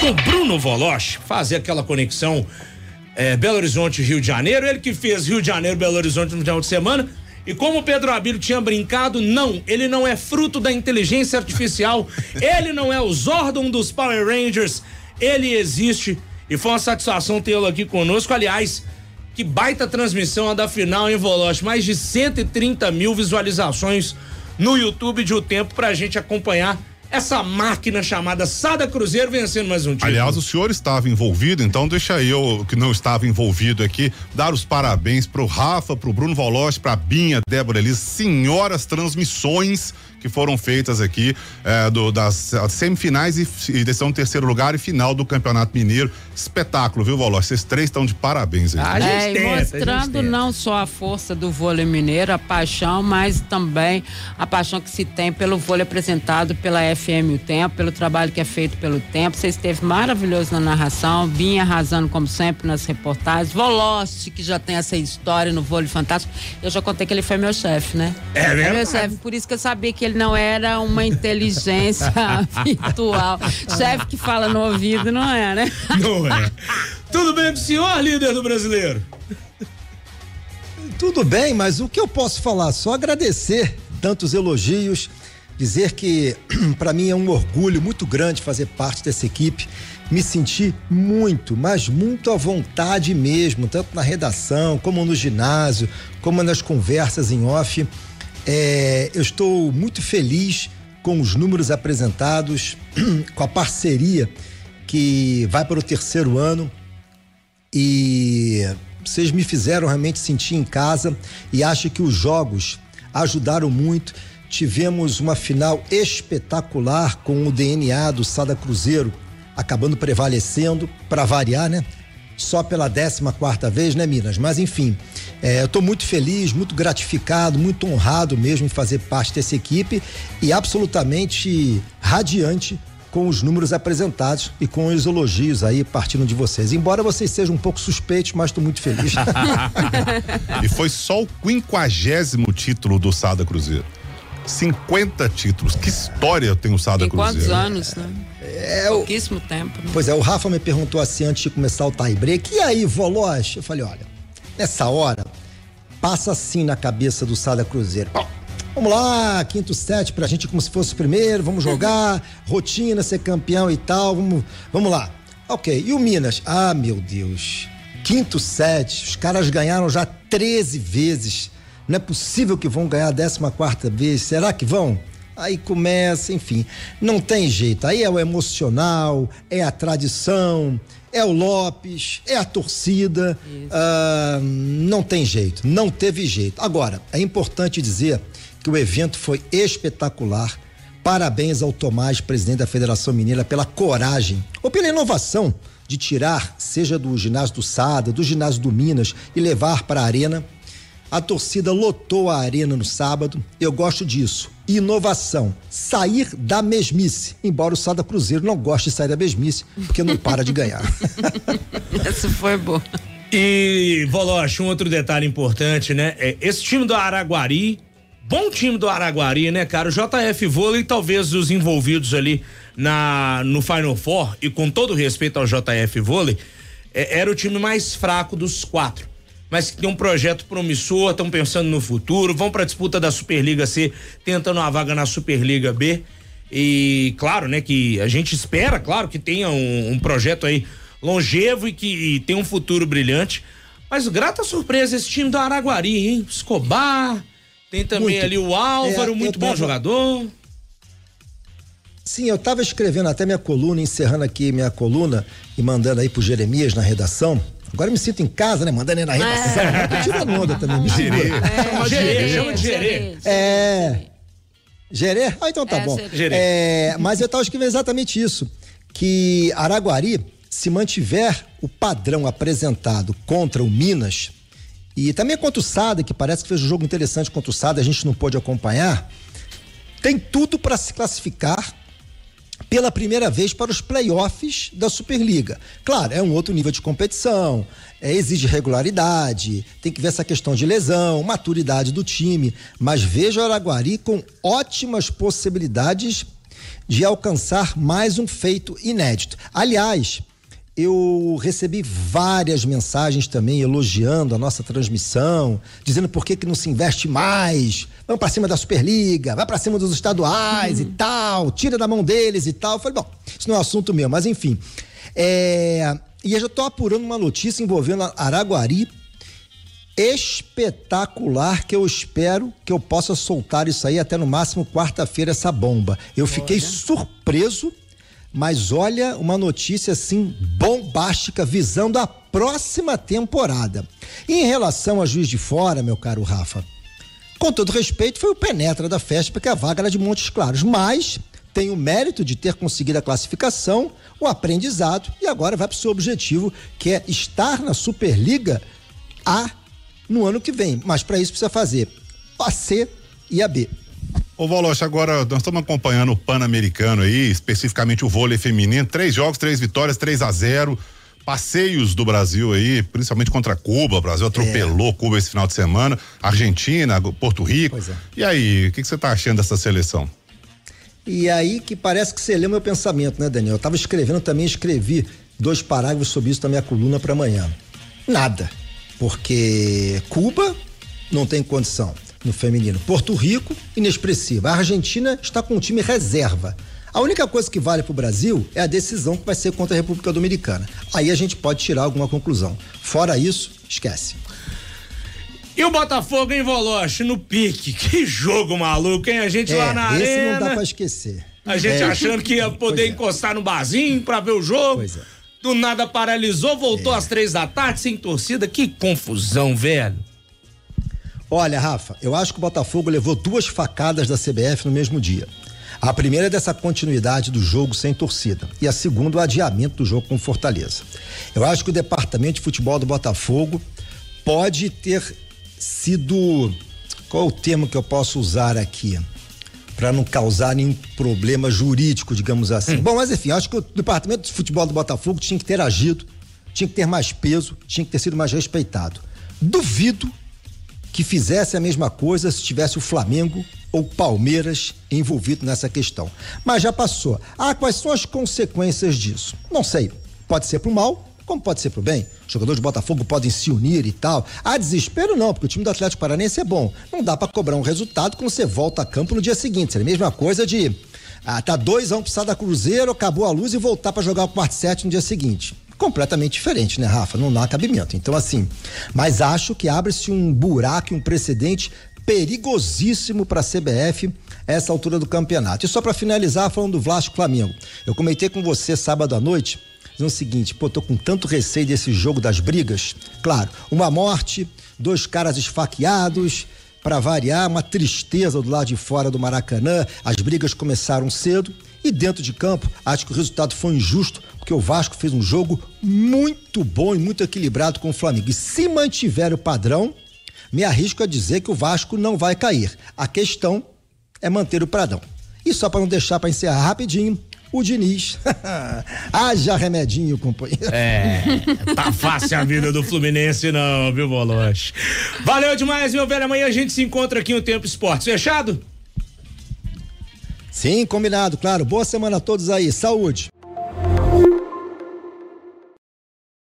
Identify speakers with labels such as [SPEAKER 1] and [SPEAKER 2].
[SPEAKER 1] com Bruno Voloche, fazer aquela conexão é, Belo Horizonte Rio de Janeiro. Ele que fez Rio de Janeiro Belo Horizonte no final de semana. E como o Pedro Abílio tinha brincado, não, ele não é fruto da inteligência artificial, ele não é o Zordon dos Power Rangers, ele existe e foi uma satisfação tê-lo aqui conosco. Aliás, que baita transmissão a da final, em Voloche? Mais de 130 mil visualizações no YouTube de O Tempo pra gente acompanhar essa máquina chamada Sada Cruzeiro vencendo mais um título.
[SPEAKER 2] Aliás, o senhor estava envolvido, então deixa eu, que não estava envolvido aqui, dar os parabéns pro Rafa, pro Bruno Voloche, pra Binha, Débora Elis, senhoras transmissões que foram feitas aqui é, do, das semifinais e, e decisão terceiro lugar e final do Campeonato Mineiro. Espetáculo, viu, Valor? Vocês três estão de parabéns aí.
[SPEAKER 3] A gente é, mostrando não só a força do vôlei mineiro, a paixão, mas também a paixão que se tem pelo vôlei apresentado pela FM O Tempo, pelo trabalho que é feito pelo Tempo. Você esteve maravilhoso na narração, Binha arrasando como sempre nas reportagens. Voloste, que já tem essa história no vôlei fantástico. Eu já contei que ele foi meu chefe, né?
[SPEAKER 1] É mesmo? É
[SPEAKER 3] meu chefe, por isso que eu sabia que ele não era uma inteligência virtual. Chefe que fala no ouvido, não é, né?
[SPEAKER 1] Não é. Tudo bem com o senhor, líder do brasileiro?
[SPEAKER 4] Tudo bem, mas o que eu posso falar? Só agradecer tantos elogios, dizer que para mim é um orgulho muito grande fazer parte dessa equipe. Me senti muito, mas muito à vontade mesmo, tanto na redação, como no ginásio, como nas conversas em off. É, eu estou muito feliz com os números apresentados, com a parceria que vai para o terceiro ano e vocês me fizeram realmente sentir em casa e acho que os jogos ajudaram muito. Tivemos uma final espetacular com o DNA do Sada Cruzeiro acabando prevalecendo, para variar, né? só pela 14 quarta vez, né, Minas? Mas enfim, é, eu estou muito feliz, muito gratificado, muito honrado mesmo em fazer parte dessa equipe e absolutamente radiante com os números apresentados e com os elogios aí partindo de vocês. Embora vocês sejam um pouco suspeitos, mas estou muito feliz.
[SPEAKER 2] e foi só o quinquagésimo título do Sada Cruzeiro. 50 títulos. Que história tem o Sada em Cruzeiro?
[SPEAKER 3] Quantos anos, né? É, Pouquíssimo tempo. Né?
[SPEAKER 4] Pois é, o Rafa me perguntou assim antes de começar o tie break. E aí, Voloche? Eu falei, olha, nessa hora, passa assim na cabeça do Sada Cruzeiro. Vamos lá, quinto set pra gente como se fosse o primeiro, vamos jogar, rotina, ser campeão e tal, vamos, vamos lá. Ok, e o Minas? Ah, meu Deus. Quinto set, os caras ganharam já 13 vezes não é possível que vão ganhar a 14 quarta vez. Será que vão? Aí começa, enfim, não tem jeito. Aí é o emocional, é a tradição, é o Lopes, é a torcida. Uh, não tem jeito, não teve jeito. Agora, é importante dizer que o evento foi espetacular. Parabéns ao Tomás, presidente da Federação Mineira, pela coragem ou pela inovação de tirar, seja do ginásio do Sada, do ginásio do Minas, e levar para a arena a torcida lotou a arena no sábado. Eu gosto disso. Inovação. Sair da mesmice. Embora o Sada Cruzeiro não goste de sair da mesmice, porque não para de ganhar.
[SPEAKER 3] Essa foi boa.
[SPEAKER 1] E, Voloche, um outro detalhe importante, né? É, esse time do Araguari, bom time do Araguari, né, cara? O JF Vôlei, talvez os envolvidos ali na, no Final Four, e com todo respeito ao JF Vôlei, é, era o time mais fraco dos quatro mas que tem um projeto promissor, estão pensando no futuro, vão para a disputa da Superliga C, tentando uma vaga na Superliga B. E claro, né, que a gente espera, claro, que tenha um, um projeto aí longevo e que tenha um futuro brilhante. Mas grata surpresa esse time do Araguari, hein? Escobar, tem também muito. ali o Álvaro, é, muito bom jogador.
[SPEAKER 4] Sim, eu estava escrevendo até minha coluna, encerrando aqui minha coluna e mandando aí pro Jeremias na redação. Agora eu me sinto em casa, né? Mandando na redação. É. Tô tirando onda também. Me gerê.
[SPEAKER 1] É. Gerê, chama de gerê.
[SPEAKER 4] É. Gerê? Ah, então tá é, bom. É, mas eu tava escrevendo exatamente isso. Que Araguari, se mantiver o padrão apresentado contra o Minas, e também contra o Sada, que parece que fez um jogo interessante contra o Sada, a gente não pôde acompanhar, tem tudo para se classificar pela primeira vez para os playoffs da Superliga. Claro, é um outro nível de competição, é, exige regularidade, tem que ver essa questão de lesão, maturidade do time, mas vejo o Araguari com ótimas possibilidades de alcançar mais um feito inédito. Aliás, eu recebi várias mensagens também elogiando a nossa transmissão, dizendo por que, que não se investe mais, vamos para cima da Superliga, vai para cima dos estaduais uhum. e tal, tira da mão deles e tal. Eu falei, bom, isso não é assunto meu, mas enfim. É, e eu já estou apurando uma notícia envolvendo Araguari espetacular que eu espero que eu possa soltar isso aí até no máximo quarta-feira essa bomba. Eu fiquei olha. surpreso, mas olha uma notícia assim bombástica visando a próxima temporada. E em relação a Juiz de Fora, meu caro Rafa, com todo respeito, foi o penetra da festa porque a vaga era de Montes Claros, mas tem o mérito de ter conseguido a classificação, o aprendizado e agora vai para o seu objetivo, que é estar na Superliga A no ano que vem. Mas para isso precisa fazer a C e a B.
[SPEAKER 2] Ô Voloche, agora nós estamos acompanhando o Pan-Americano aí, especificamente o vôlei feminino. Três jogos, três vitórias, 3 a 0 Passeios do Brasil aí, principalmente contra Cuba. O Brasil atropelou é. Cuba esse final de semana. Argentina, Porto Rico. É. E aí, o que, você está achando dessa seleção?
[SPEAKER 4] E aí que parece que você lê meu pensamento, né, Daniel? Eu estava escrevendo também, escrevi dois parágrafos sobre isso na minha coluna para amanhã. Nada porque Cuba não tem condição no feminino. Porto Rico, inexpressiva. A Argentina está com um time reserva. A única coisa que vale para o Brasil é a decisão que vai ser contra a República Dominicana. Aí a gente pode tirar alguma conclusão. Fora isso, esquece.
[SPEAKER 1] E o Botafogo em Voloche, no pique. Que jogo maluco, hein? A gente é, lá na
[SPEAKER 4] esse
[SPEAKER 1] arena.
[SPEAKER 4] não dá pra esquecer.
[SPEAKER 1] A gente é. achando que ia poder é. encostar no barzinho pra ver o jogo. Pois é. Do nada paralisou, voltou é. às três da tarde sem torcida. Que confusão, velho.
[SPEAKER 4] Olha, Rafa, eu acho que o Botafogo levou duas facadas da CBF no mesmo dia. A primeira é dessa continuidade do jogo sem torcida e a segunda o adiamento do jogo com Fortaleza. Eu acho que o departamento de futebol do Botafogo pode ter sido qual é o termo que eu posso usar aqui? para não causar nenhum problema jurídico, digamos assim. Hum. Bom, mas enfim, acho que o departamento de futebol do Botafogo tinha que ter agido, tinha que ter mais peso, tinha que ter sido mais respeitado. Duvido que fizesse a mesma coisa se tivesse o Flamengo ou Palmeiras envolvido nessa questão. Mas já passou. Ah, quais são as consequências disso? Não sei. Pode ser pro mal, como pode ser pro bem? Jogadores do Botafogo podem se unir e tal. Ah, desespero não, porque o time do Atlético Paranense é bom. Não dá para cobrar um resultado quando você volta a campo no dia seguinte. Seria a mesma coisa de ah, tá dois a um pro Sada Cruzeiro, acabou a luz e voltar para jogar o quarto set no dia seguinte completamente diferente, né, Rafa? Não dá cabimento. Então, assim, mas acho que abre-se um buraco, um precedente perigosíssimo para a CBF essa altura do campeonato. E só para finalizar, falando do Vasco Flamengo. Eu comentei com você sábado à noite dizendo o seguinte: pô, tô com tanto receio desse jogo das brigas. Claro, uma morte, dois caras esfaqueados, para variar, uma tristeza do lado de fora do Maracanã. As brigas começaram cedo e dentro de campo, acho que o resultado foi injusto, porque o Vasco fez um jogo muito bom e muito equilibrado com o Flamengo. E se mantiver o padrão, me arrisco a dizer que o Vasco não vai cair. A questão é manter o pradão. E só para não deixar para encerrar rapidinho, o Diniz. Haja remedinho, companheiro.
[SPEAKER 1] É, tá fácil a vida do Fluminense não, viu, Boloche? Valeu demais, meu velho. Amanhã a gente se encontra aqui no Tempo Esportes. Fechado?
[SPEAKER 4] Sim, combinado, claro. Boa semana a todos aí. Saúde.